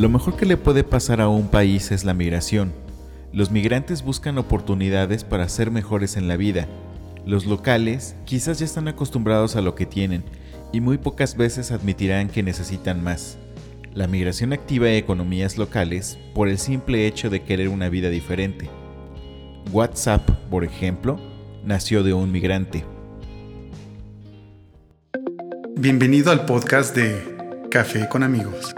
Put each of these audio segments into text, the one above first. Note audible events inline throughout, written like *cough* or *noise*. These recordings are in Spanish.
Lo mejor que le puede pasar a un país es la migración. Los migrantes buscan oportunidades para ser mejores en la vida. Los locales quizás ya están acostumbrados a lo que tienen y muy pocas veces admitirán que necesitan más. La migración activa economías locales por el simple hecho de querer una vida diferente. WhatsApp, por ejemplo, nació de un migrante. Bienvenido al podcast de Café con amigos.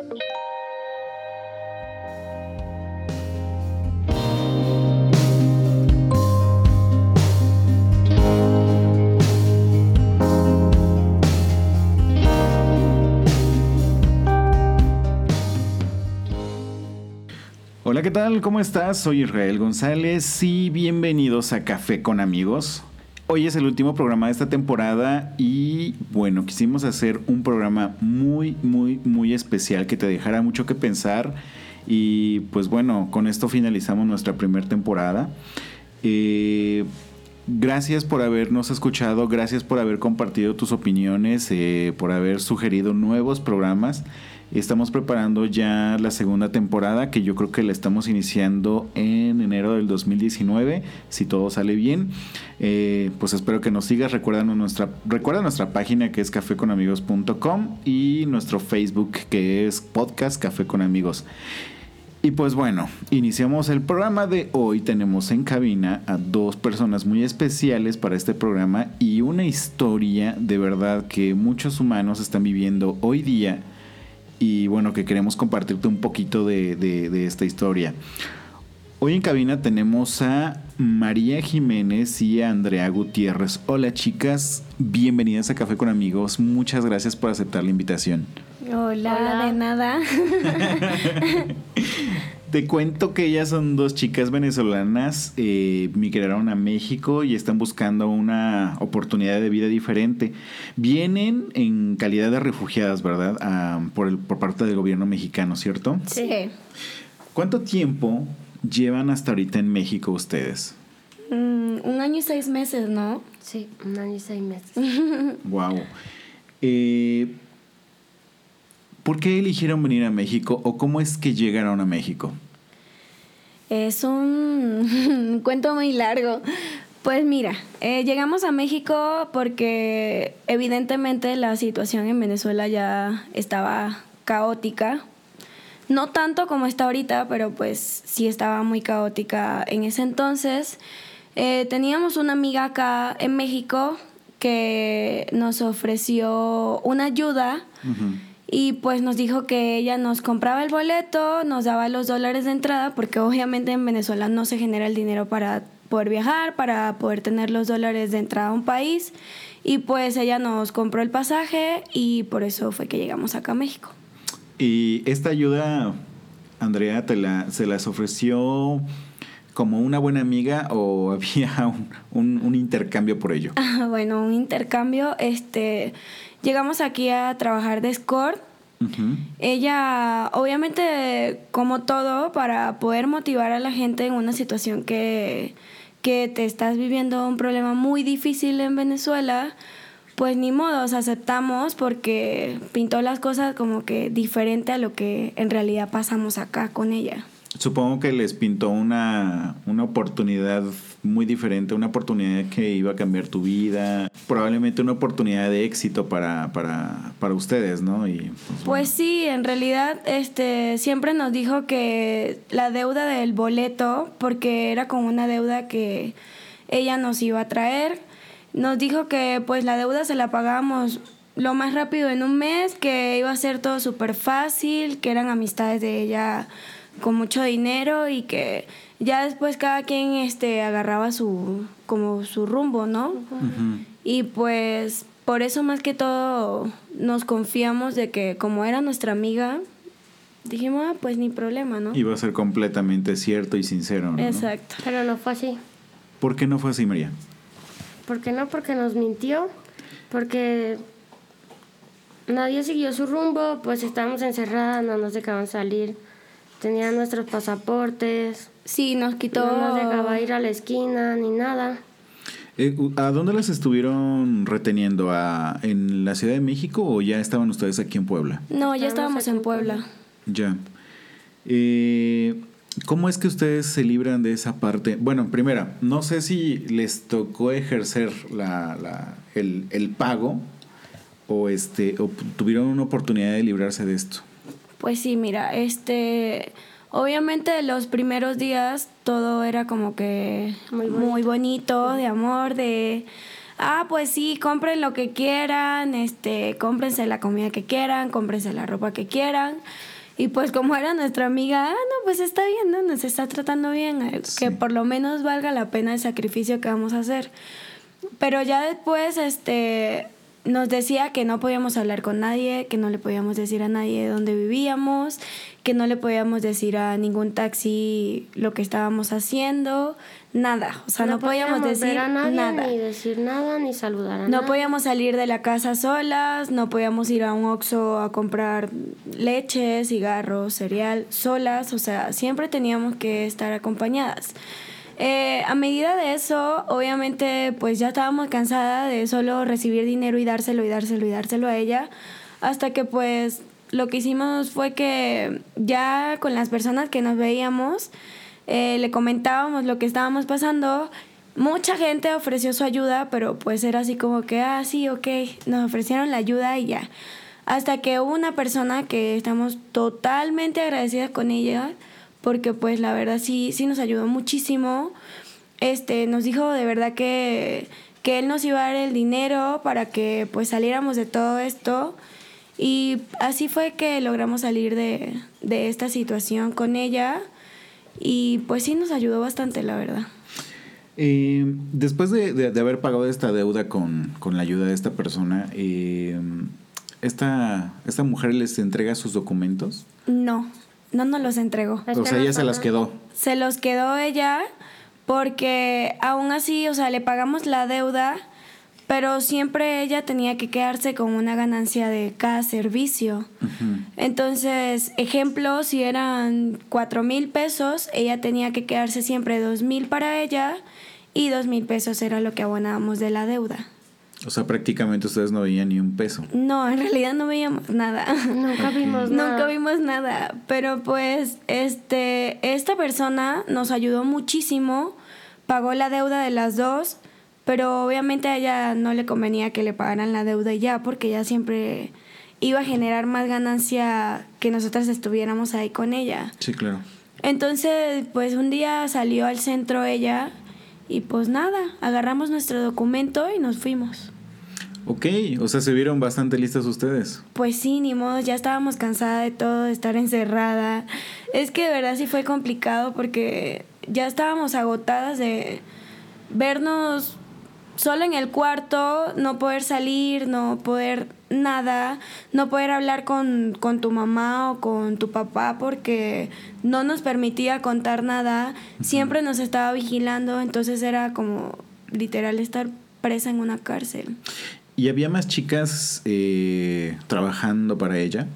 Tal? ¿Cómo estás? Soy Israel González y bienvenidos a Café con amigos. Hoy es el último programa de esta temporada y bueno, quisimos hacer un programa muy, muy, muy especial que te dejara mucho que pensar y pues bueno, con esto finalizamos nuestra primera temporada. Eh, gracias por habernos escuchado, gracias por haber compartido tus opiniones, eh, por haber sugerido nuevos programas. Estamos preparando ya la segunda temporada que yo creo que la estamos iniciando en enero del 2019, si todo sale bien. Eh, pues espero que nos sigas. Recuerda nuestra, recuerda nuestra página que es cafeconamigos.com y nuestro Facebook que es podcast Café con Amigos. Y pues bueno, iniciamos el programa de hoy. Tenemos en cabina a dos personas muy especiales para este programa y una historia de verdad que muchos humanos están viviendo hoy día y bueno, que queremos compartirte un poquito de, esta historia. Hoy en cabina tenemos a María Jiménez y a Andrea Gutiérrez. Hola chicas, bienvenidas a Café con Amigos. Muchas gracias por aceptar la invitación. Hola, de nada. *laughs* *laughs* Te cuento que ellas son dos chicas venezolanas, eh, migraron a México y están buscando una oportunidad de vida diferente. Vienen en calidad de refugiadas, ¿verdad? Ah, por, por parte del gobierno mexicano, ¿cierto? Sí. ¿Cuánto tiempo llevan hasta ahorita en México ustedes? Mm, un año y seis meses, ¿no? Sí, un año y seis meses. *laughs* wow. Eh, ¿Por qué eligieron venir a México o cómo es que llegaron a México? Es un *laughs* cuento muy largo. Pues mira, eh, llegamos a México porque evidentemente la situación en Venezuela ya estaba caótica. No tanto como está ahorita, pero pues sí estaba muy caótica en ese entonces. Eh, teníamos una amiga acá en México que nos ofreció una ayuda y pues nos dijo que ella nos compraba el boleto, nos daba los dólares de entrada, porque obviamente en Venezuela no se genera el dinero para poder viajar, para poder tener los dólares de entrada a un país. Y pues ella nos compró el pasaje y por eso fue que llegamos acá a México. ¿Y esta ayuda, Andrea, te la, se las ofreció como una buena amiga o *laughs* había un, un intercambio por ello? bueno, un intercambio, este Llegamos aquí a trabajar de escort. Ella, obviamente, como todo, para poder motivar a la gente en una situación que, que te estás viviendo un problema muy difícil en Venezuela, pues ni modos, aceptamos porque pintó las cosas como que diferente a lo que en realidad pasamos acá con ella. Supongo que les pintó una, una oportunidad muy diferente, una oportunidad que iba a cambiar tu vida, probablemente una oportunidad de éxito para, para, para ustedes, ¿no? Y, pues, pues sí, en realidad este, siempre nos dijo que la deuda del boleto, porque era como una deuda que ella nos iba a traer, nos dijo que pues la deuda se la pagábamos lo más rápido en un mes, que iba a ser todo súper fácil, que eran amistades de ella con mucho dinero y que ya después cada quien este agarraba su como su rumbo, ¿no? Y pues por eso más que todo nos confiamos de que como era nuestra amiga, dijimos, ah, pues ni problema, ¿no? Iba a ser completamente cierto y sincero, ¿no? Exacto. Pero no fue así. ¿Por qué no fue así, María? ¿Por qué no? Porque nos mintió, porque nadie siguió su rumbo, pues estábamos encerradas, no nos dejaban salir, tenían nuestros pasaportes. Sí, nos quitó. No nos dejaba ir a la esquina ni nada. Eh, ¿A dónde las estuvieron reteniendo? ¿A, ¿En la Ciudad de México o ya estaban ustedes aquí en Puebla? No, ya estábamos en Puebla. Ya. Eh, ¿Cómo es que ustedes se libran de esa parte? Bueno, primera, no sé si les tocó ejercer la, la- el, el pago o, este, o tuvieron una oportunidad de librarse de esto. Pues sí, mira, este, obviamente los primeros días todo era como que Muy muy bonito, de amor, de, ah, pues sí, compren lo que quieran, este, cómprense la comida que quieran, cómprense la ropa que quieran. Y pues como era nuestra amiga, ah, no, pues está bien, ¿no? Nos está tratando bien, eh, Sí. que por lo menos valga la pena el sacrificio que vamos a hacer. Pero ya después, este, nos decía que no podíamos hablar con nadie, que no le podíamos decir a nadie dónde vivíamos, que no le podíamos decir a ningún taxi lo que estábamos haciendo, nada. O sea, no, podíamos, decir ver a nadie, nada. ni decir nada, ni saludar a No nadie. podíamos salir de la casa solas, no podíamos ir a un Oxxo a comprar leche, cigarros, cereal, solas, o sea, siempre teníamos que estar acompañadas. Eh, a medida de eso, obviamente, pues ya estábamos cansadas de solo recibir dinero y dárselo y dárselo y dárselo a ella, hasta que pues lo que hicimos fue que ya con las personas que nos veíamos, eh, le comentábamos lo que estábamos pasando. Mucha gente ofreció su ayuda, pero pues era así como que, ah, sí, ok, nos ofrecieron la ayuda y ya. Hasta que hubo una persona que estamos totalmente agradecidas con ella, porque pues la verdad sí, sí nos ayudó muchísimo. Este, nos dijo de verdad que, que él nos iba a dar el dinero para que pues saliéramos de todo esto. Y así fue que logramos salir de, de esta situación con ella. Y pues sí nos ayudó bastante, la verdad. Eh, después de, de- de haber pagado esta deuda con, con la ayuda de esta persona, eh, esta, ¿esta mujer les entrega sus documentos? No, no nos los entregó. O sea, no ella se las quedó. Se los quedó ella porque aún así, o sea, le pagamos la deuda, pero siempre ella tenía que quedarse con una ganancia de cada servicio. Entonces, ejemplo, si eran cuatro mil pesos, ella tenía que quedarse siempre dos mil para ella y dos mil pesos era lo que abonábamos de la deuda. O sea, prácticamente ustedes no veían ni un peso. No, en realidad no veíamos nada. Nunca vimos nada. Nunca vimos nada, pero pues este esta persona nos ayudó muchísimo, pagó la deuda de las dos, pero obviamente a ella no le convenía que le pagaran la deuda y ya, porque ella siempre iba a generar más ganancia que nosotras estuviéramos ahí con ella. Sí, claro. Entonces, pues un día salió al centro ella y pues nada, agarramos nuestro documento y nos fuimos. Ok, o sea, se vieron bastante listas ustedes. Pues sí, ni modo, ya estábamos cansadas de todo, de estar encerrada. Es que de verdad sí fue complicado porque ya estábamos agotadas de vernos solo en el cuarto, no poder salir, no poder nada, no poder hablar con, con tu mamá o con tu papá porque no nos permitía contar nada, siempre nos estaba vigilando, entonces era como literal estar presa en una cárcel. ¿Y había más chicas eh, trabajando para ella?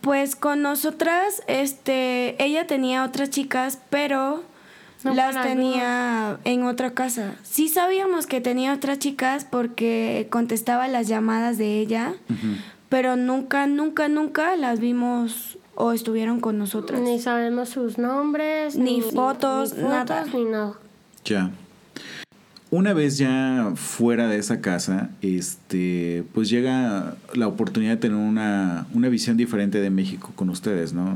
Pues con nosotras, este, ella tenía otras chicas, pero No las tenía en otra casa. Sí sabíamos que tenía otras chicas porque contestaba las llamadas de ella, pero nunca, nunca, nunca las vimos o estuvieron con nosotras. Ni sabemos sus nombres, Ni fotos, ni nada. ni nada. Ya. Una vez ya fuera de esa casa, este, pues llega la oportunidad de tener una, una visión diferente de México con ustedes, ¿no?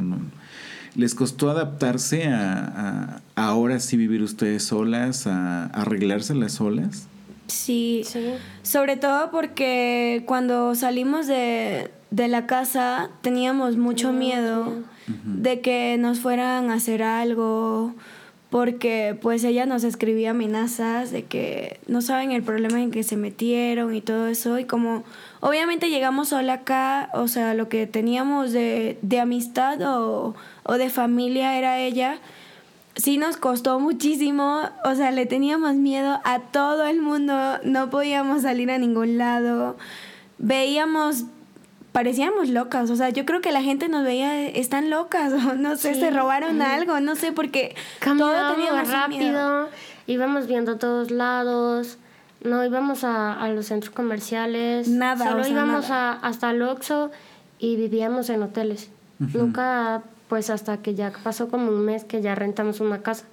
¿Les costó adaptarse a, a ahora sí vivir ustedes solas, a, a arreglárselas solas? Sí, Sí. sobre todo porque cuando salimos de, de la casa teníamos mucho miedo de que nos fueran a hacer algo, porque pues ella nos escribía amenazas de que no saben el problema en que se metieron y todo eso, y como obviamente llegamos sola acá, o sea, lo que teníamos de, de amistad o, o de familia era ella, sí nos costó muchísimo, o sea, le teníamos miedo a todo el mundo, no podíamos salir a ningún lado, veíamos, parecíamos locas, o sea, yo creo que la gente nos veía, están locas, *laughs* o no sé, Sí. se robaron algo, no sé, porque todo Caminábamos teníamos un miedo. rápido, íbamos viendo a todos lados, no íbamos a, a los centros comerciales, Nada, solo o sea, íbamos nada. A, hasta el Oxxo y vivíamos en hoteles. Nunca pues hasta que ya pasó como un mes que ya rentamos una casa.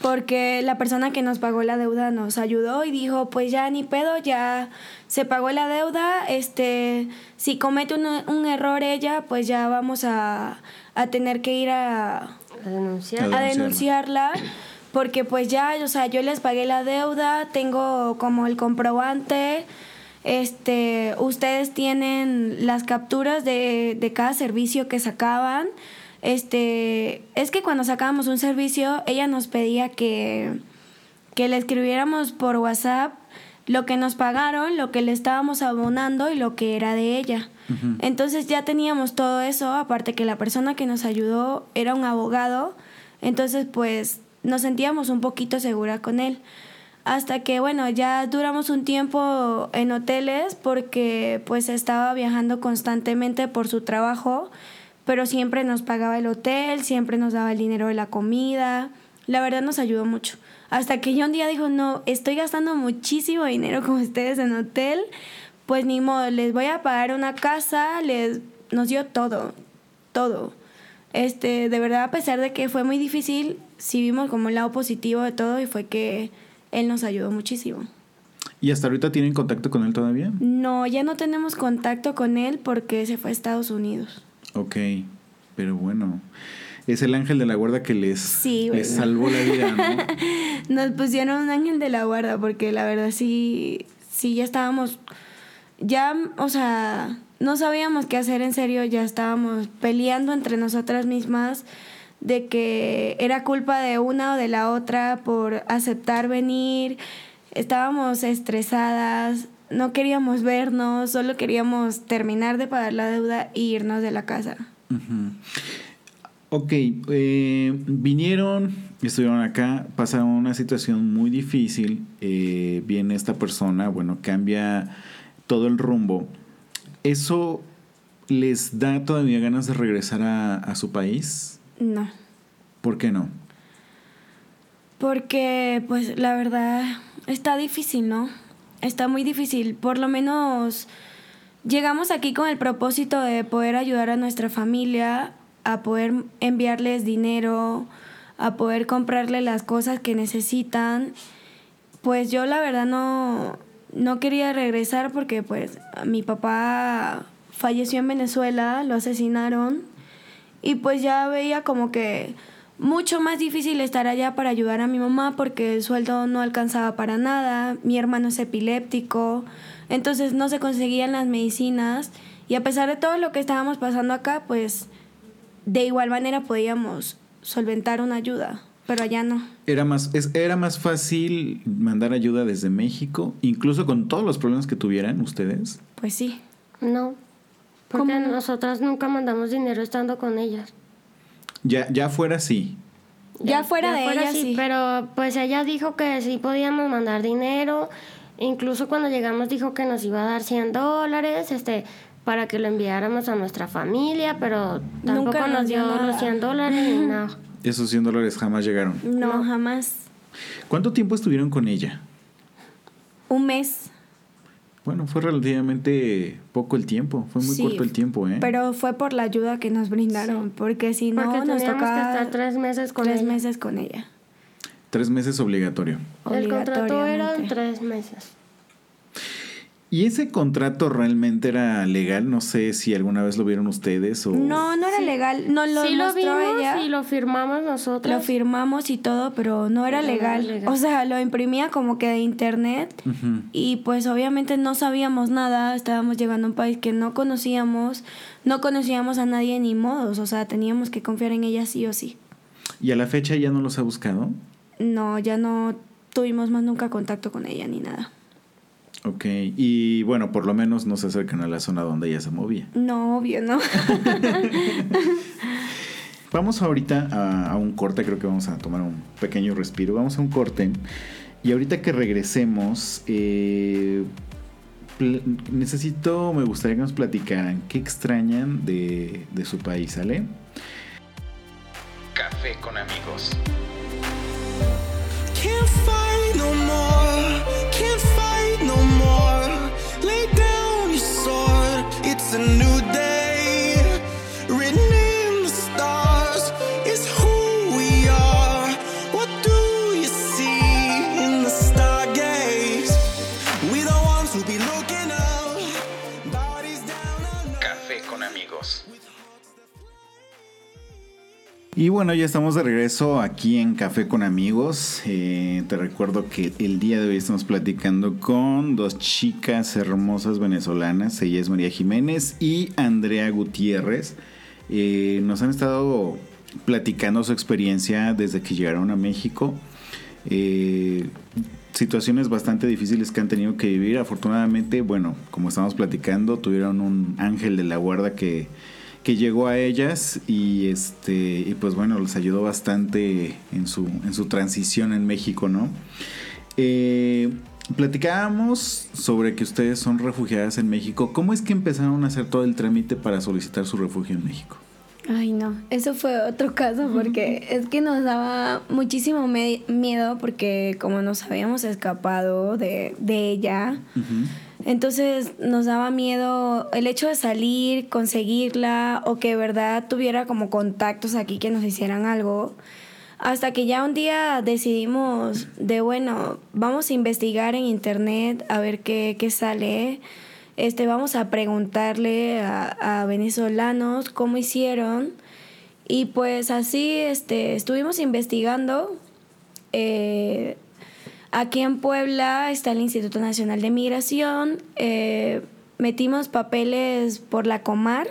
Porque la persona que nos pagó la deuda nos ayudó y dijo, pues ya ni pedo, ya se pagó la deuda, este, si comete un, un error ella, pues ya vamos a, a tener que ir a, A denunciar. A denunciarla porque pues ya, o sea, yo les pagué la deuda, tengo como el comprobante, este, ustedes tienen las capturas de, de cada servicio que sacaban. Este, es que cuando sacábamos un servicio, ella nos pedía que, que le escribiéramos por WhatsApp lo que nos pagaron, lo que le estábamos abonando y lo que era de ella. Entonces ya teníamos todo eso, aparte que la persona que nos ayudó era un abogado, entonces pues nos sentíamos un poquito segura con él. Hasta que bueno, ya duramos un tiempo en hoteles porque pues estaba viajando constantemente por su trabajo, pero siempre nos pagaba el hotel, siempre nos daba el dinero de la comida. La verdad nos ayudó mucho. Hasta que yo un día dijo, no, estoy gastando muchísimo dinero con ustedes en hotel, pues ni modo, les voy a pagar una casa, les nos dio todo, todo. Este, de verdad, a pesar de que fue muy difícil, sí vimos como el lado positivo de todo y fue que él nos ayudó muchísimo. ¿Y hasta ahorita tienen contacto con él todavía? No, ya no tenemos contacto con él porque se fue a Estados Unidos. Ok, pero bueno. Es el ángel de la guarda que les, Sí, les salvó la vida, ¿no? *laughs* Nos pusieron un ángel de la guarda porque la verdad sí, sí ya estábamos, ya, o sea, no sabíamos qué hacer en serio, ya estábamos peleando entre nosotras mismas de que era culpa de una o de la otra por aceptar venir, estábamos estresadas, no queríamos vernos, solo queríamos terminar de pagar la deuda e irnos de la casa. Ujú. Ok, eh, vinieron, estuvieron acá, pasaron una situación muy difícil, eh, viene esta persona, bueno, cambia todo el rumbo. ¿Eso les da todavía ganas de regresar a, a su país? No. ¿Por qué no? Porque, pues, la verdad, está difícil, ¿no? Está muy difícil. Por lo menos llegamos aquí con el propósito de poder ayudar a nuestra familia, a poder enviarles dinero, a poder comprarle las cosas que necesitan. Pues yo la verdad no, no quería regresar porque pues mi papá falleció en Venezuela, lo asesinaron y pues ya veía como que mucho más difícil estar allá para ayudar a mi mamá porque el sueldo no alcanzaba para nada, mi hermano es epiléptico, entonces no se conseguían las medicinas y a pesar de todo lo que estábamos pasando acá, pues de igual manera podíamos solventar una ayuda, pero allá no. Era más, es, era más fácil mandar ayuda desde México, incluso con todos los problemas que tuvieran ustedes. Pues sí. No, porque ¿Cómo no? nosotras nunca mandamos dinero estando con ellas. Ya, ya fuera así. Ya fuera de ella, sí. Pero pues ella dijo que sí podíamos mandar dinero. Incluso cuando llegamos dijo que nos iba a dar 100 dólares este, para que lo enviáramos a nuestra familia, pero tampoco Nunca nos dio nada. los 100 dólares ni nada. *laughs* Esos 100 dólares jamás llegaron. No, jamás. ¿Cuánto tiempo estuvieron con ella? Un mes. Bueno, fue relativamente poco el tiempo, fue muy Sí, corto el tiempo, ¿eh? Pero fue por la ayuda que nos brindaron, porque si no Porque nos que tocaba estar tres meses con tres ella. meses con ella. Tres meses obligatorio. El contrato era obligatoriamente. tres meses. ¿Y ese contrato realmente era legal? No sé si alguna vez lo vieron ustedes o... No, no era Sí. legal. No lo sí lo vimos ella. y lo firmamos nosotros. Lo firmamos y todo, pero no era No era legal. legal. O sea, lo imprimía como que de internet y pues obviamente no sabíamos nada, estábamos llegando a un país que no conocíamos, no conocíamos a nadie ni modos, o sea, teníamos que confiar en ella sí o sí. ¿Y a la fecha ya no los ha buscado? No, ya no tuvimos más nunca contacto con ella ni nada. Ok, y bueno, por lo menos no se acercan a la zona donde ella se movía. No, obvio, no. *laughs* Vamos ahorita a, a un corte, creo que vamos a tomar un pequeño respiro. Vamos a un corte y ahorita que regresemos, eh, necesito, me gustaría que nos platicaran qué extrañan de, de su país, ¿sale? Café con amigos. Bueno, ya estamos de regreso aquí en Café con Amigos. Eh, te recuerdo que el día de hoy estamos platicando con dos chicas hermosas venezolanas. Ella es María Jiménez y Andrea Gutiérrez. Eh, nos han estado platicando su experiencia desde que llegaron a México. Eh, situaciones bastante difíciles que han tenido que vivir. Afortunadamente, bueno, como estamos platicando, tuvieron un ángel de la guarda que que llegó a ellas y este y pues bueno les ayudó bastante en su en su transición en México no eh, platicábamos sobre que ustedes son refugiadas en México. Cómo es que empezaron a hacer todo el trámite para solicitar su refugio en México Ay, no, eso fue otro caso porque es que nos daba muchísimo miedo porque como nos habíamos escapado de, de ella, entonces nos daba miedo el hecho de salir, conseguirla o que verdad tuviera como contactos aquí que nos hicieran algo. Hasta que ya un día decidimos de, bueno, vamos a investigar en internet a ver qué, qué sale. Este, vamos a preguntarle a, a venezolanos cómo hicieron. Y pues así este, estuvimos investigando. Eh, aquí en Puebla está el Instituto Nacional de Migración. Eh, metimos papeles por la Comar.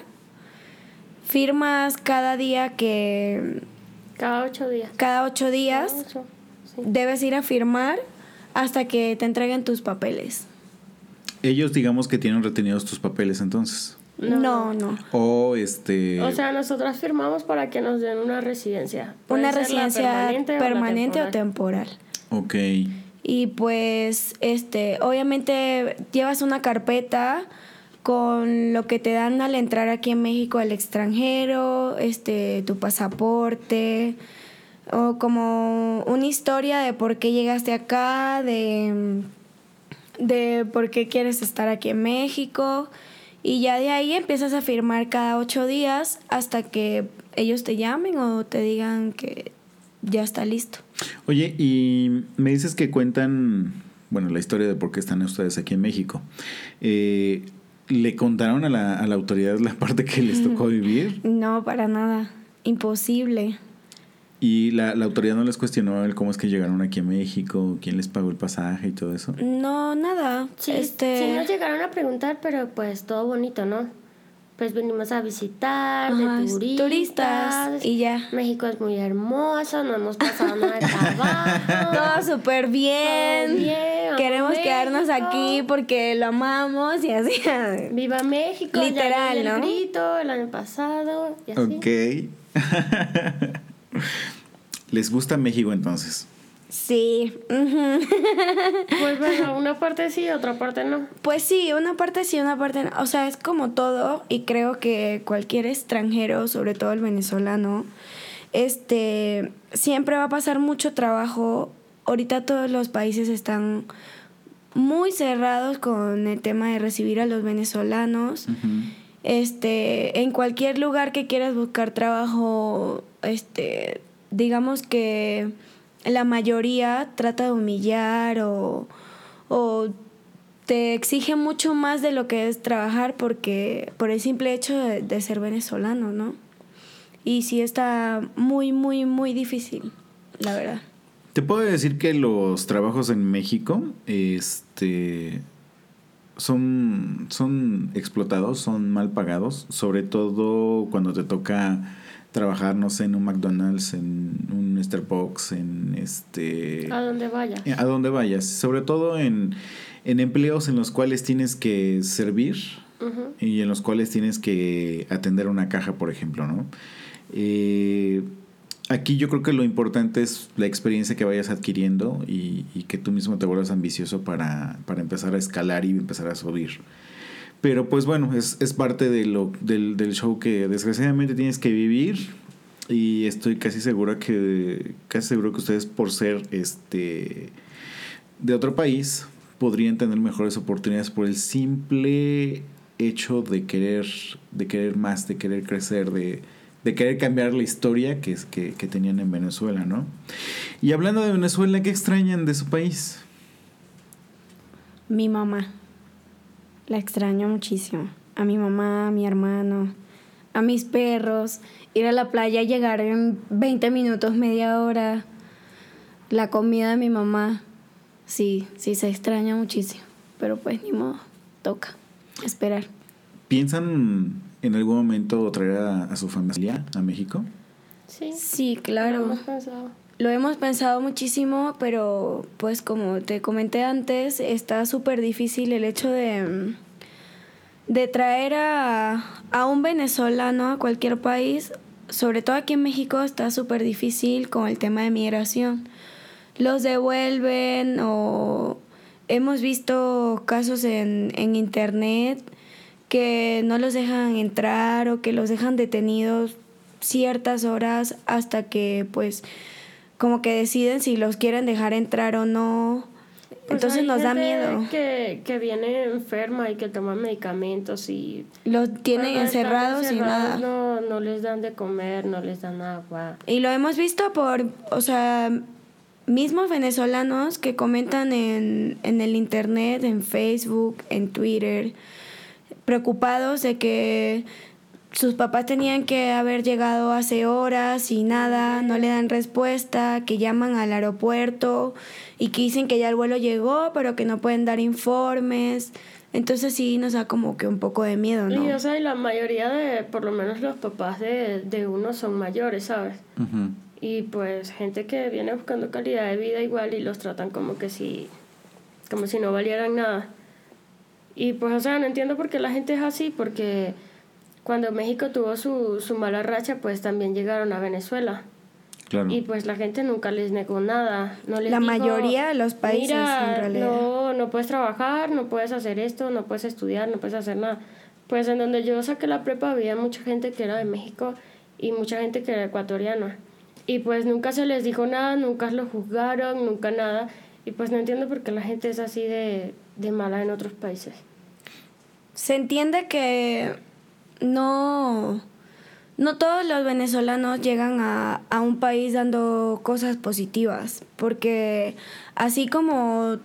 Firmas cada día que... Cada ocho días. Cada ocho días Cada ocho, sí. debes ir a firmar hasta que te entreguen tus papeles. ellos digamos que tienen retenidos tus papeles entonces No, no. o este O sea, nosotras firmamos para que nos den una residencia. Puede Una residencia permanente, permanente, o la o temporal. ok Y pues, este, obviamente llevas una carpeta con lo que te dan al entrar aquí en México al extranjero, este, tu pasaporte, o como una historia de por qué llegaste acá, de, de por qué quieres estar aquí en México. Y ya de ahí empiezas a firmar cada ocho días hasta que ellos te llamen o te digan que ya está listo. Oye, y me dices que cuentan, bueno, la historia de por qué están ustedes aquí en México. Eh, ¿Le contaron a la, a la autoridad la parte que les tocó *laughs* vivir? No, para nada. Imposible. ¿Y la, la autoridad no les cuestionó el cómo es que llegaron aquí a México? ¿Quién les pagó el pasaje y todo eso? No, nada. Sí, este, sí nos llegaron a preguntar, pero pues todo bonito, ¿no? Pues venimos a visitar, Ajá, de turistas. turistas, y ya. México es muy hermoso, no hemos pasado nada de *laughs* trabajo. todo súper bien. Todo bien, amo Queremos quedarnos aquí porque lo amamos y así. *laughs* Viva México, Literal, ya di el ¿no? grito el año pasado y así. Ok. *laughs* ¿Les gusta México entonces? Sí. *laughs* Pues bueno, una parte sí, otra parte no. Pues sí, una parte sí, una parte no. O sea, es como todo y creo que cualquier extranjero, sobre todo el venezolano, este, siempre va a pasar mucho trabajo. Ahorita todos los países están muy cerrados con el tema de recibir a los venezolanos. Este, en cualquier lugar que quieras buscar trabajo, este, digamos que la mayoría trata de humillar o, o te exige mucho más de lo que es trabajar porque por el simple hecho de, de ser venezolano, ¿no? Y sí está muy, muy, muy difícil, la verdad. Te puedo decir que los trabajos en México, este, son, son explotados, son mal pagados, sobre todo cuando te toca trabajar, no sé, en un McDonald's, en un Starbucks, en este... A donde vaya. A donde vayas, sobre todo en, en empleos en los cuales tienes que servir y en los cuales tienes que atender una caja, por ejemplo, ¿no? Eh, aquí yo creo que lo importante es la experiencia que vayas adquiriendo y, y que tú mismo te vuelvas ambicioso para, para empezar a escalar y empezar a subir. Pero pues bueno, es, es parte de lo, del, del show que desgraciadamente tienes que vivir. Y estoy casi seguro que casi seguro que ustedes por ser este de otro país podrían tener mejores oportunidades por el simple hecho de querer de querer más, de querer crecer, de, de querer cambiar la historia que, que, que tenían en Venezuela, ¿no? Y hablando de Venezuela, ¿qué extrañan de su país? Mi mamá. La extraño muchísimo. A mi mamá, a mi hermano, a mis perros, ir a la playa, llegar en 20 minutos, media hora, la comida de mi mamá. Sí, sí se extraña muchísimo, pero pues ni modo, toca esperar. ¿Piensan en algún momento traer a, a su familia a México? Sí, Sí, lo claro. hemos pensado. Lo hemos pensado muchísimo, pero pues como te comenté antes, está súper difícil el hecho de, de traer a, a un venezolano a cualquier país, sobre todo aquí en México está súper difícil con el tema de migración. Los devuelven o hemos visto casos en, en internet que no los dejan entrar o que los dejan detenidos ciertas horas hasta que pues como que deciden si los quieren dejar entrar o no. Pues Entonces nos da miedo. Que, que viene enferma y que toma medicamentos y... Los tienen están encerrados y nada. encerrados No, no les dan de comer, no les dan agua. Y lo hemos visto por, o sea, mismos venezolanos que comentan en, en el internet, en Facebook, en Twitter, preocupados de que sus papás tenían que haber llegado hace horas y nada, no le dan respuesta, que llaman al aeropuerto y que dicen que ya el vuelo llegó, pero que no pueden dar informes. Entonces sí nos da como que un poco de miedo, ¿no? Y o sea, y la mayoría de, por lo menos los papás de, de uno son mayores, ¿sabes? Ujú. Y pues gente que viene buscando calidad de vida igual y los tratan como que si, como si no valieran nada. Y pues, o sea, no entiendo por qué la gente es así, porque cuando México tuvo su, su mala racha, pues también llegaron a Venezuela. Claro. Y pues la gente nunca les negó nada. No les La dijo, mayoría de los países, "Mira, en realidad". No, no puedes trabajar, no puedes hacer esto, no puedes estudiar, no puedes hacer nada. Pues en donde yo saqué la prepa había mucha gente que era de México y mucha gente que era ecuatoriana. Y pues nunca se les dijo nada, nunca los juzgaron, nunca nada. Y pues no entiendo por qué la gente es así de, de mala en otros países. Se entiende que no, no todos los venezolanos llegan a, a un país dando cosas positivas, porque así como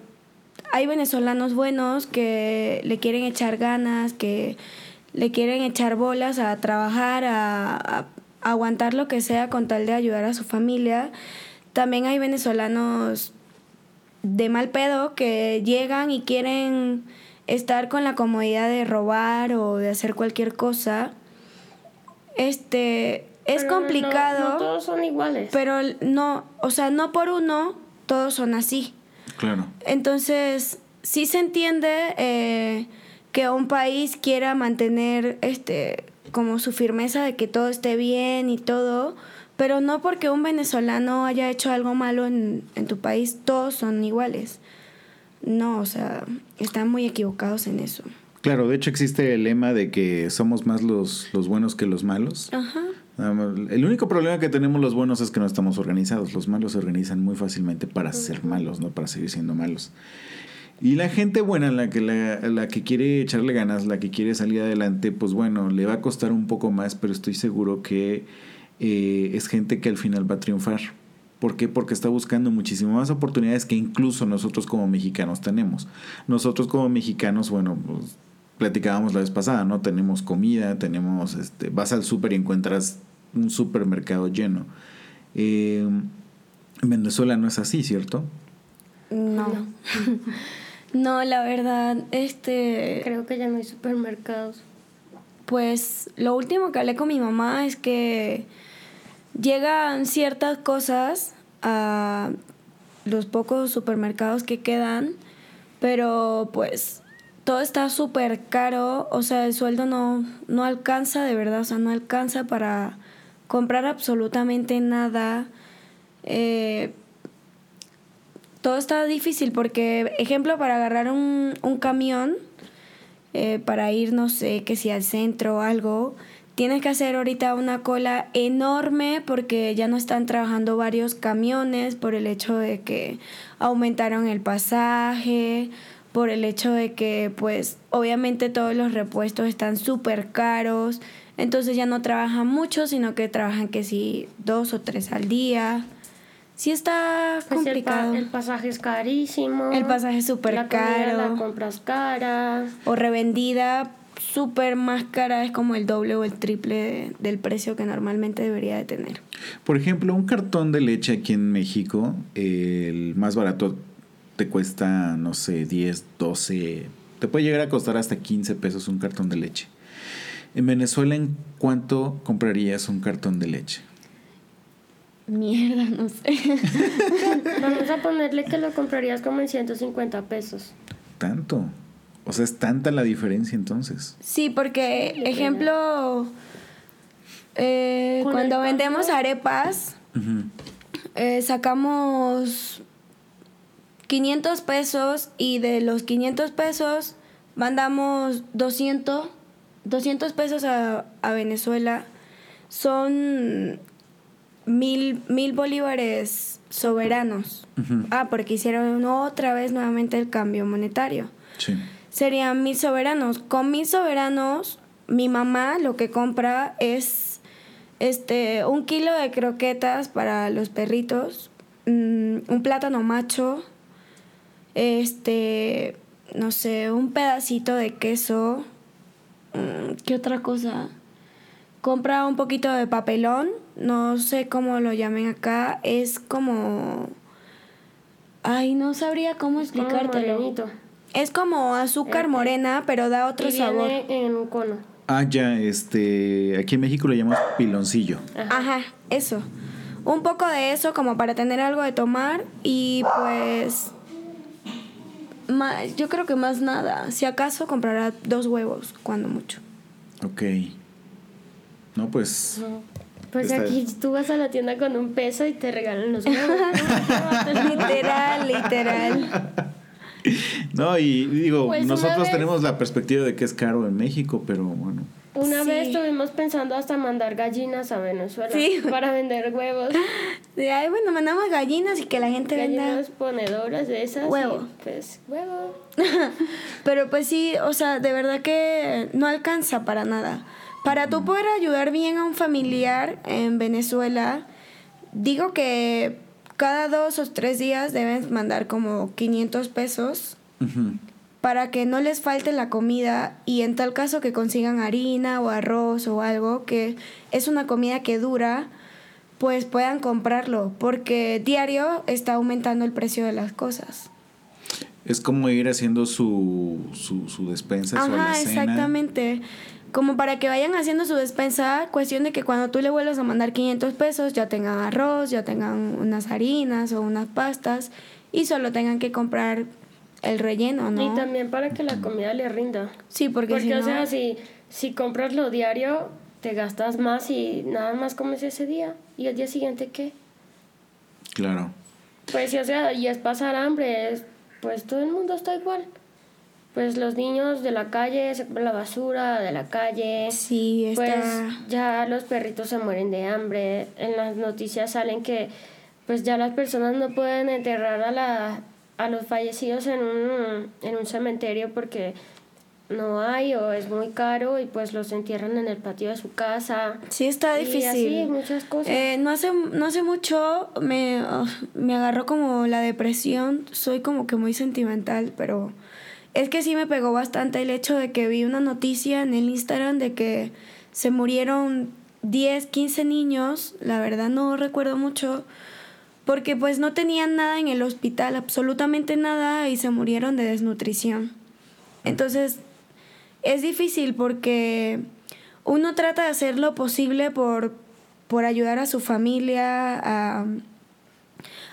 hay venezolanos buenos que le quieren echar ganas, que le quieren echar bolas a trabajar, a, a aguantar lo que sea con tal de ayudar a su familia, también hay venezolanos de mal pedo que llegan y quieren estar con la comodidad de robar o de hacer cualquier cosa. Este es Pero no- complicado, No, todos son iguales. pero no, o sea, no por uno todos son así. Claro. Entonces, sí se entiende eh, que un país quiera mantener este como su firmeza de que todo esté bien y todo, pero no porque un venezolano haya hecho algo malo en, en tu país, todos son iguales. No, o sea, están muy equivocados en eso. Claro, de hecho existe el lema de que somos más los, los buenos que los malos. Ajá. El único problema que tenemos los buenos es que no estamos organizados. Los malos se organizan muy fácilmente para ser malos, no para seguir siendo malos. Y la gente buena, la que, la, la que quiere echarle ganas, la que quiere salir adelante, pues bueno, le va a costar un poco más, pero estoy seguro que eh, es gente que al final va a triunfar. ¿Por qué? Porque está buscando muchísimas más oportunidades que incluso nosotros como mexicanos tenemos. Nosotros como mexicanos, bueno, pues, platicábamos la vez pasada, ¿no? Tenemos comida, tenemos, este, vas al súper y encuentras un supermercado lleno. Eh, en Venezuela no es así, ¿cierto? No. *laughs* no, la verdad, este Creo que ya no hay supermercados. Pues lo último que hablé con mi mamá es que llegan ciertas cosas a los pocos supermercados que quedan, pero pues todo está súper caro, o sea, el sueldo no, no alcanza de verdad, o sea, no alcanza para comprar absolutamente nada. Eh, todo está difícil porque, ejemplo, para agarrar un, un camión, eh, para ir, no sé, que si al centro o algo, tienes que hacer ahorita una cola enorme porque ya no están trabajando varios camiones por el hecho de que aumentaron el pasaje, por el hecho de que pues obviamente todos los repuestos están súper caros, entonces ya no trabajan mucho, sino que trabajan que si dos o tres al día. Sí está Pues el, pa- complicado. el pasaje es carísimo. El pasaje es súper caro. La compras cara. o revendida súper más cara, es como el doble o el triple de- del precio que normalmente debería de tener. Por ejemplo, un cartón de leche aquí en México, el más barato te cuesta, no sé, 10, 12, te puede llegar a costar hasta 15 pesos un cartón de leche. En Venezuela, ¿en cuánto comprarías un cartón de leche? Mierda, no sé. *laughs* Vamos a ponerle que lo comprarías como en 150 pesos. Tanto. O sea, es tanta la diferencia entonces. Sí, porque, ejemplo, eh, cuando vendemos arepas, eh, sacamos 500 pesos y de los 500 pesos mandamos 200, 200 pesos a, a Venezuela. Son mil, mil bolívares soberanos. Ah, porque hicieron otra vez nuevamente el cambio monetario. Sí. Serían mil soberanos. Con mil soberanos, mi mamá lo que compra es este un kilo de croquetas para los perritos, mm, un plátano macho, este, no sé, un pedacito de queso, mm, ¿qué otra cosa? Compra un poquito de papelón, no sé cómo lo llamen acá, es como... Ay, no sabría cómo explicártelo. Es como azúcar morena, pero da otro y sabor. en un cono. Ah, ya, este, aquí en México lo llamamos piloncillo. Ajá, eso. Un poco de eso como para tener algo de tomar y pues ma- yo creo que más nada. Si acaso comprará dos huevos, cuando mucho. Ok. No, pues... Pues Está- aquí tú vas a la tienda con un peso y te regalan los huevos. *laughs* literal, literal. *laughs* No, y digo, Pues nosotros vez- tenemos la perspectiva de que es caro en México, pero bueno. Una Sí. vez estuvimos pensando hasta mandar gallinas a Venezuela Sí. para vender huevos. De ay, bueno, mandamos gallinas y que la gente venda. Gallinas ponedoras de esas. y, Huevo. pues huevo. *laughs* Pero pues sí, o sea, de verdad que no alcanza para nada. Para tú poder ayudar bien a un familiar en Venezuela, digo que cada dos o tres días deben mandar como 500 pesos para que no les falte la comida y en tal caso que consigan harina o arroz o algo que es una comida que dura, pues puedan comprarlo, porque diario está aumentando el precio de las cosas. Es como ir haciendo su, su, su despensa, su Ajá, alacena. exactamente. Como para que vayan haciendo su despensa, cuestión de que cuando tú le vuelvas a mandar 500 pesos ya tengan arroz, ya tengan unas harinas o unas pastas y solo tengan que comprar el relleno, ¿no? Y también para que la comida le rinda. Sí, porque, Porque, si o no... sea, si, si compras lo diario, te gastas más y nada más comes ese día. ¿Y el día siguiente qué? Claro. Pues sí, o sea, y es pasar hambre, es- pues todo el mundo está igual. Pues los niños de la calle se comen la basura de la calle. Sí, está... Pues ya los perritos se mueren de hambre. En las noticias salen que pues ya las personas no pueden enterrar a, la, a los fallecidos en un, en un cementerio porque no hay o es muy caro y pues los entierran en el patio de su casa. Sí, está Y difícil. así, muchas cosas. Eh, no, hace, no hace mucho me, ah, me agarró como la depresión. Soy como que muy sentimental, pero es que sí me pegó bastante el hecho de que vi una noticia en el Instagram de que se murieron 10, 15 niños. La verdad no recuerdo mucho. Porque pues no tenían nada en el hospital, absolutamente nada, y se murieron de desnutrición. Entonces, es difícil porque uno trata de hacer lo posible por, por ayudar a su familia, a,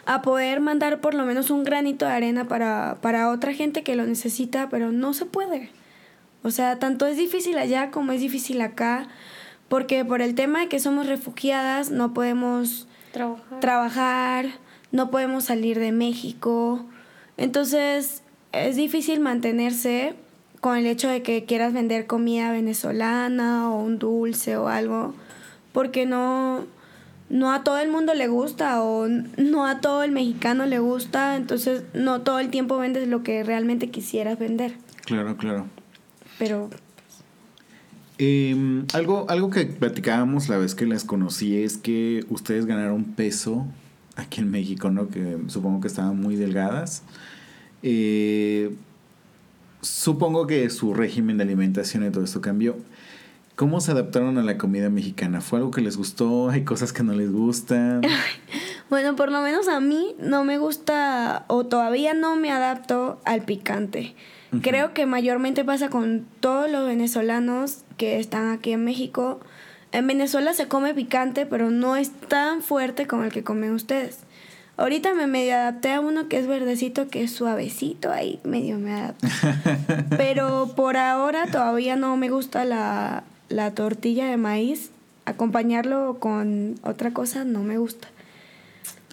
a poder mandar por lo menos un granito de arena para, para otra gente que lo necesita, pero no se puede. O sea, tanto es difícil allá como es difícil acá, porque por el tema de que somos refugiadas no podemos Trabajar. trabajar, no podemos salir de México. Entonces es difícil mantenerse con el hecho de que quieras vender comida venezolana o un dulce o algo, porque no, no a todo el mundo le gusta o no a todo el mexicano le gusta, entonces no todo el tiempo vendes lo que realmente quisieras vender. Claro, claro. Pero Eh, algo, algo que platicábamos la vez que las conocí es que ustedes ganaron peso aquí en México, ¿no? Que supongo que estaban muy delgadas. Eh, supongo que su régimen de alimentación y todo esto cambió. ¿Cómo se adaptaron a la comida mexicana? ¿Fue algo que les gustó? ¿Hay cosas que no les gustan? *laughs* Bueno, por lo menos a mí no me gusta o todavía no me adapto al picante. Creo que mayormente pasa con todos los venezolanos que están aquí en México. En Venezuela se come picante, pero no es tan fuerte como el que comen ustedes. Ahorita me medio adapté a uno que es verdecito, que es suavecito, ahí medio me adapté. *laughs* Pero por ahora todavía no me gusta la, la tortilla de maíz. Acompañarlo con otra cosa no me gusta.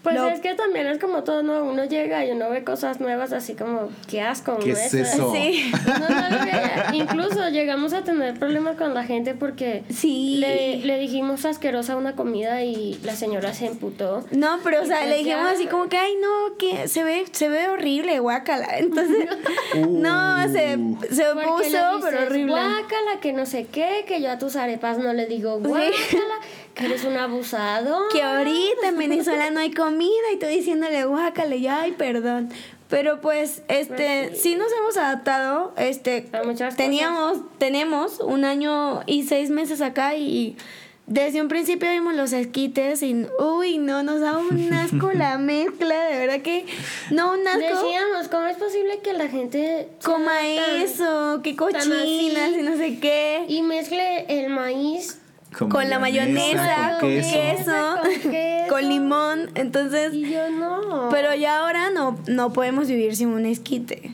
Pues es que también es como todo, ¿no? Uno llega y uno ve cosas nuevas así como, qué asco, ¿Qué ¿no? es eso? Sí. No, no. Incluso llegamos a tener problemas con la gente porque Sí. le, le dijimos asquerosa una comida y la señora se emputó. No, pero o sea, pues le dijimos así como que, ay, no, que se ve, se ve horrible, guácala. *laughs* Entonces, *laughs* no, se, se puso, dices, pero horrible. Guácala, que no sé qué, que yo a tus arepas no le digo guácala, que eres un abusado. Que ahorita en Venezuela no hay comida y tú diciéndole guácala y yo, ay, perdón. Pero pues, este, Pues sí. nos hemos adaptado, este, teníamos, tenemos un año y seis meses acá y desde un principio vimos los esquites y, uy, no, nos da un asco la *laughs* mezcla, de verdad que, no, un asco. Decíamos, ¿cómo es posible que la gente Coma tan- eso, qué cochinas y no sé qué. y mezcle el maíz Con la mayonesa, con con queso. queso, Con queso. con limón. Entonces, y yo no. pero ya ahora no, no podemos vivir sin un esquite.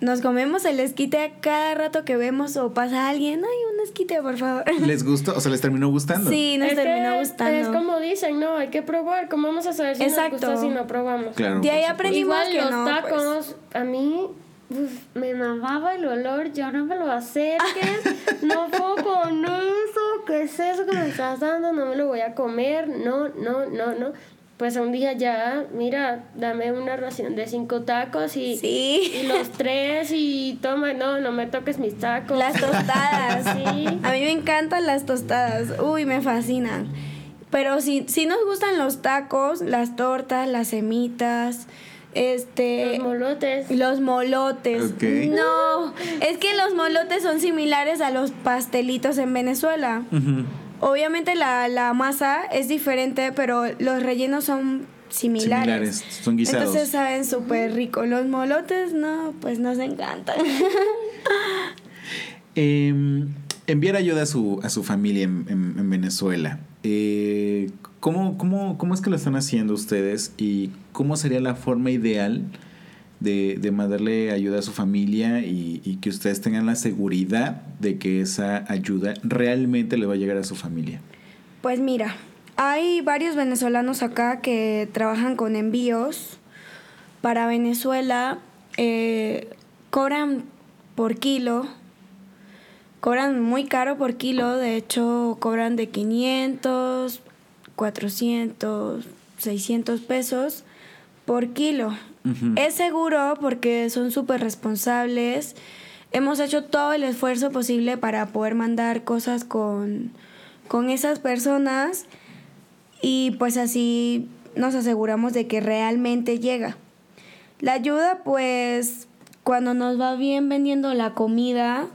Nos comemos el esquite a cada rato que vemos o pasa alguien. Ay, un esquite, por favor. ¿Les gustó? O sea, ¿les terminó gustando? Sí, nos Es que terminó gustando. Es como dicen, no, hay que probar. ¿Cómo vamos a saber si Exacto. nos gusta si no probamos? Claro. De ahí aprendimos Igual que los no. pues. a mí me mamaba el olor, yo no me lo acerques, no puedo con eso, ¿qué es eso que me estás dando? No me lo voy a comer, no, no, no, no. Pues un día ya, mira, dame una ración de cinco tacos y, Sí. y los tres y toma, no, no me toques mis tacos. Las tostadas. *laughs* Sí. A mí me encantan las tostadas. Uy, me fascinan. Pero sí, sí nos gustan los tacos, las tortas, las semitas, este... Los molotes. Los molotes. No, es que los molotes son similares a los pastelitos en Venezuela. Obviamente la, la masa es diferente, pero los rellenos son similares. Similares, son guisados. Entonces saben súper rico. Los molotes, no, pues nos encantan. *laughs* Eh, enviar ayuda a su, a su familia en, en- en Venezuela. Eh, ¿cómo, cómo, cómo es que lo están haciendo ustedes? ¿Y cómo sería la forma ideal de, de mandarle ayuda a su familia y, y que ustedes tengan la seguridad de que esa ayuda realmente le va a llegar a su familia? Pues mira, hay varios venezolanos acá que trabajan con envíos para Venezuela. eh, cobran por kilo. Cobran muy caro por kilo. De hecho, cobran de 500, 400, 600 pesos por kilo. Es seguro porque son súper responsables. Hemos hecho todo el esfuerzo posible para poder mandar cosas con, con esas personas y pues así nos aseguramos de que realmente llega. La ayuda pues cuando nos va bien vendiendo la comida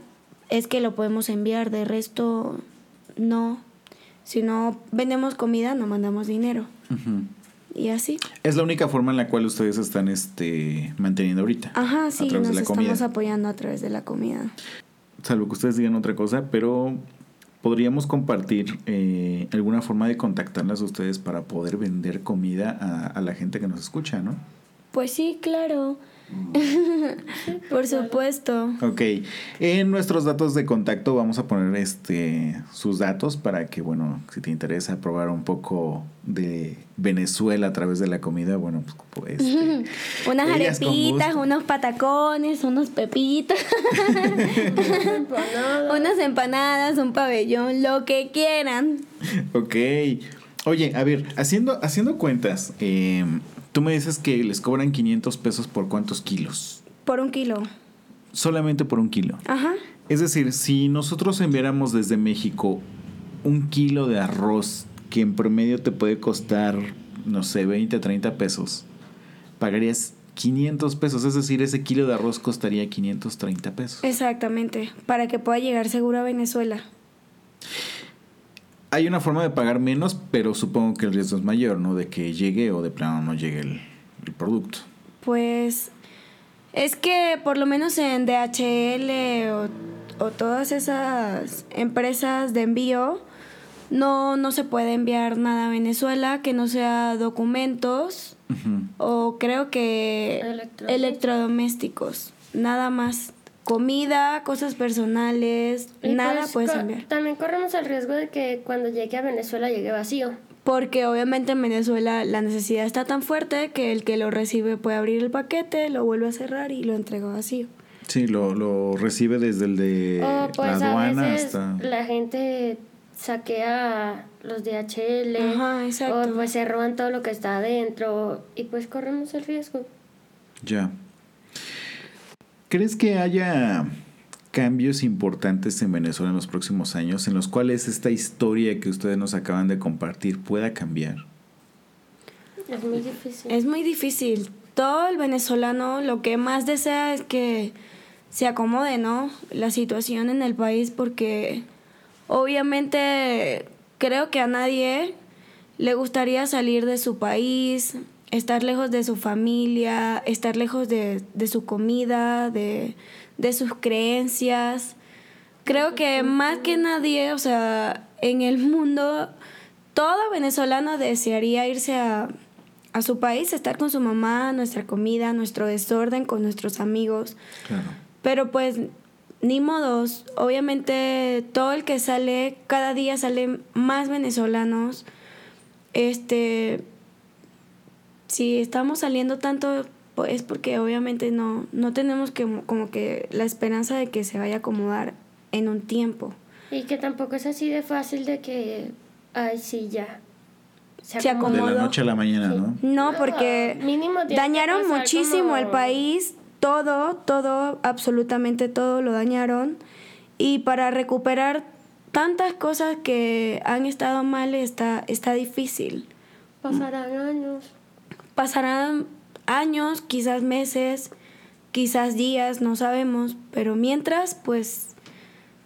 es que lo podemos enviar, de resto no. Si no vendemos comida no mandamos dinero y así. Es la única forma en la cual ustedes están este, manteniendo ahorita. Ajá, sí, nos estamos comida. apoyando a través de la comida. Salvo que ustedes digan otra cosa, pero podríamos compartir eh, alguna forma de contactarlas a ustedes para poder vender comida a, a la gente que nos escucha, ¿no? Pues sí, claro. *laughs* Por supuesto. Ok, en nuestros datos de contacto vamos a poner este sus datos para que, bueno, si te interesa probar un poco de Venezuela a través de la comida, bueno, pues, pues este, *laughs* Unas arepitas, unos patacones, unos pepitos, Empanadas. unas empanadas, un pabellón, lo que quieran. Ok. Oye, a ver, haciendo, haciendo cuentas, eh, tú me dices que les cobran 500 pesos por cuántos kilos. Por un kilo. Solamente por un kilo. Ajá. Es decir, si nosotros enviáramos desde México un kilo de arroz que en promedio te puede costar, no sé, 20 a 30 pesos, pagarías 500 pesos, es decir, ese kilo de arroz costaría 530 pesos. Exactamente, para que pueda llegar seguro a Venezuela. Hay una forma de pagar menos, pero supongo que el riesgo es mayor, ¿no? De que llegue o de plano no llegue el, el producto. Pues es que por lo menos en DHL o, o todas esas empresas de envío no, no se puede enviar nada a Venezuela que no sea documentos o creo que Electrodomésticos. electrodomésticos, nada más. Comida, cosas personales, Y nada pues, puedes enviar. También corremos el riesgo de que cuando llegue a Venezuela llegue vacío. Porque obviamente en Venezuela la necesidad está tan fuerte que el que lo recibe puede abrir el paquete, lo vuelve a cerrar y lo entrega vacío. Sí, lo, lo recibe desde el de o pues la a aduana veces hasta... la gente saquea los DHL Ajá, exacto. o pues se roban todo lo que está adentro y pues corremos el riesgo. Ya. ¿Crees que haya cambios importantes en Venezuela en los próximos años en los cuales esta historia que ustedes nos acaban de compartir pueda cambiar? Es muy difícil. Es muy difícil. Todo el venezolano lo que más desea es que se acomode, ¿no? La situación en el país porque obviamente creo que a nadie le gustaría salir de su país, estar lejos de su familia, estar lejos de, de su comida, de, de sus creencias. Creo que más que nadie, o sea, en el mundo, todo venezolano desearía irse a, a su país, estar con su mamá, nuestra comida, nuestro desorden, con nuestros amigos. Claro. Pero pues, ni modos. Obviamente, todo el que sale, cada día salen más venezolanos. Este. Si estamos saliendo tanto, pues es porque obviamente no, no tenemos que, como que la esperanza de que se vaya a acomodar en un tiempo. Y que tampoco es así de fácil de que, ay, sí, ya. Se De acomodo. la noche a la mañana, ¿no? No, No, porque que dañaron muchísimo como- el país, todo, todo, absolutamente todo lo dañaron. Y para recuperar tantas cosas que han estado mal está, está difícil. Pasarán años. Pasarán años, quizás meses, quizás días, no sabemos, pero mientras, pues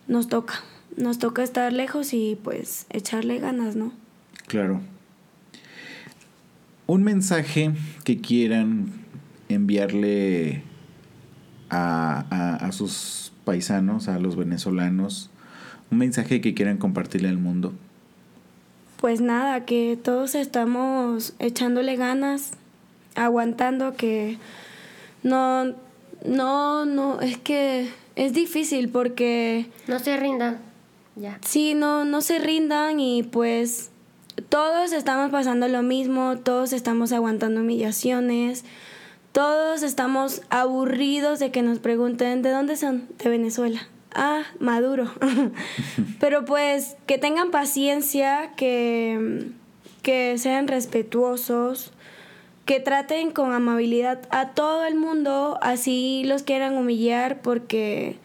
nos toca. Nos toca estar lejos y pues echarle ganas, ¿no? Claro. Un mensaje que quieran enviarle a, a- a sus paisanos, a los venezolanos, un mensaje que quieran compartirle al mundo. Pues nada, que todos estamos echándole ganas, aguantando que no, no, no, es que es difícil porque No se rindan. Ya. sí, no, no se rindan y pues todos estamos pasando lo mismo, todos estamos aguantando humillaciones, todos estamos aburridos de que nos pregunten de dónde son, de Venezuela. Ah, Maduro. *laughs* Pero pues que tengan paciencia, que, que sean respetuosos, que traten con amabilidad a todo el mundo, así los quieran humillar, porque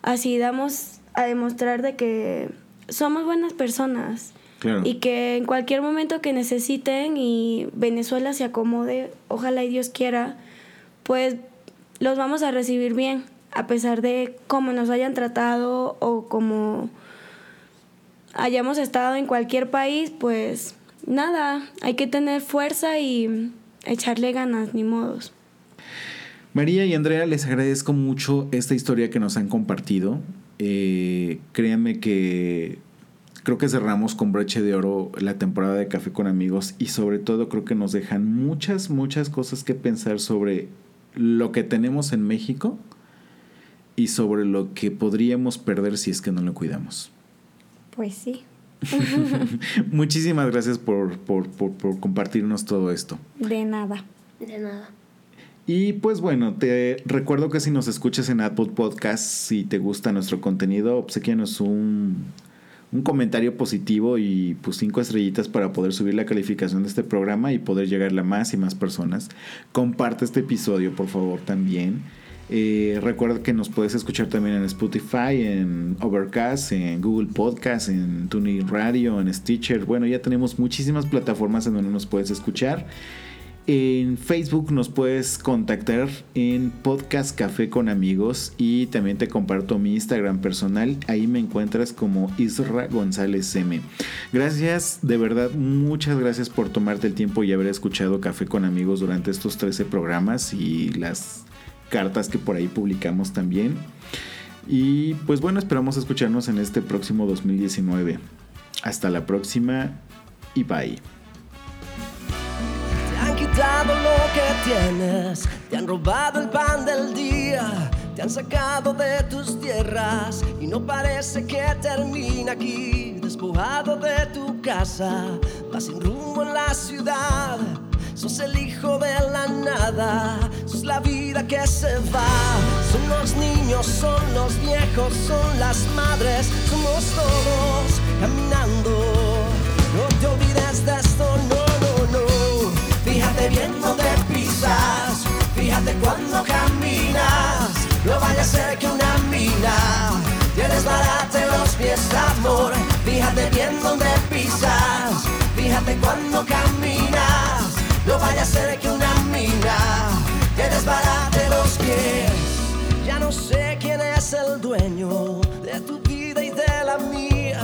así damos a demostrar de que somos buenas personas. Claro. Y que en cualquier momento que necesiten y Venezuela se acomode, ojalá y Dios quiera, pues los vamos a recibir bien, a pesar de cómo nos hayan tratado o como hayamos estado en cualquier país, pues nada, hay que tener fuerza y echarle ganas, ni modos. María y Andrea, les agradezco mucho esta historia que nos han compartido. Eh, créanme que creo que cerramos con broche de oro la temporada de Café con Amigos y sobre todo creo que nos dejan muchas, muchas cosas que pensar sobre lo que tenemos en México y sobre lo que podríamos perder si es que no lo cuidamos. Pues sí. *laughs* Muchísimas gracias por, por, por, por compartirnos todo esto. De nada. De nada. Y pues bueno, te recuerdo que si nos escuchas en Apple Podcasts, si te gusta nuestro contenido, obsequianos un, un comentario positivo y pues cinco estrellitas para poder subir la calificación de este programa y poder llegarle a más y más personas. Comparte este episodio, por favor, también. Eh, recuerda que nos puedes escuchar también en Spotify, en Overcast, en Google Podcast, en TuneIn Radio, en Stitcher. Bueno, ya tenemos muchísimas plataformas en donde nos puedes escuchar. En Facebook nos puedes contactar en Podcast Café con Amigos y también te comparto mi Instagram personal. Ahí me encuentras como Isra González M. Gracias, de verdad, muchas gracias por tomarte el tiempo y haber escuchado Café con Amigos durante estos 13 programas y las cartas que por ahí publicamos también. Y pues bueno, esperamos escucharnos en este próximo 2019. Hasta la próxima y bye. Te han quitado lo que tienes, te han robado el pan del día, te han sacado de tus tierras y no parece que termina aquí, despojado de tu casa, vas sin rumbo en la ciudad. Sos el hijo de la nada, sos la vida que se va. Son los niños, son los viejos, son las madres, somos todos caminando. No te olvides de esto, no, no, no. Fíjate bien donde pisas, fíjate cuando caminas. No vaya a ser que una mina te desbarate los pies, amor. Fíjate bien donde pisas, fíjate cuando caminas. No vaya a ser que una mina te desbarate los pies. Ya no sé quién es el dueño de tu vida y de la mía.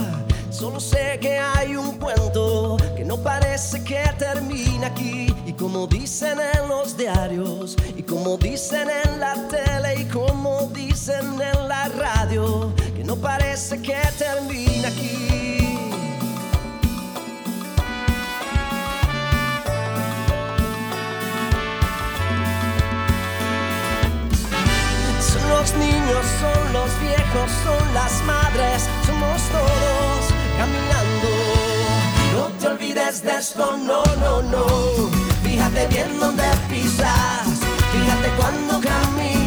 Solo sé que hay un cuento que no parece que termina aquí. Y como dicen en los diarios, y como dicen en la tele, y como dicen en la radio, que no parece que termina aquí. Los niños, son los viejos, son las madres, somos todos caminando. No te olvides de esto, no, no, no. Fíjate bien donde pisas, fíjate cuando caminas.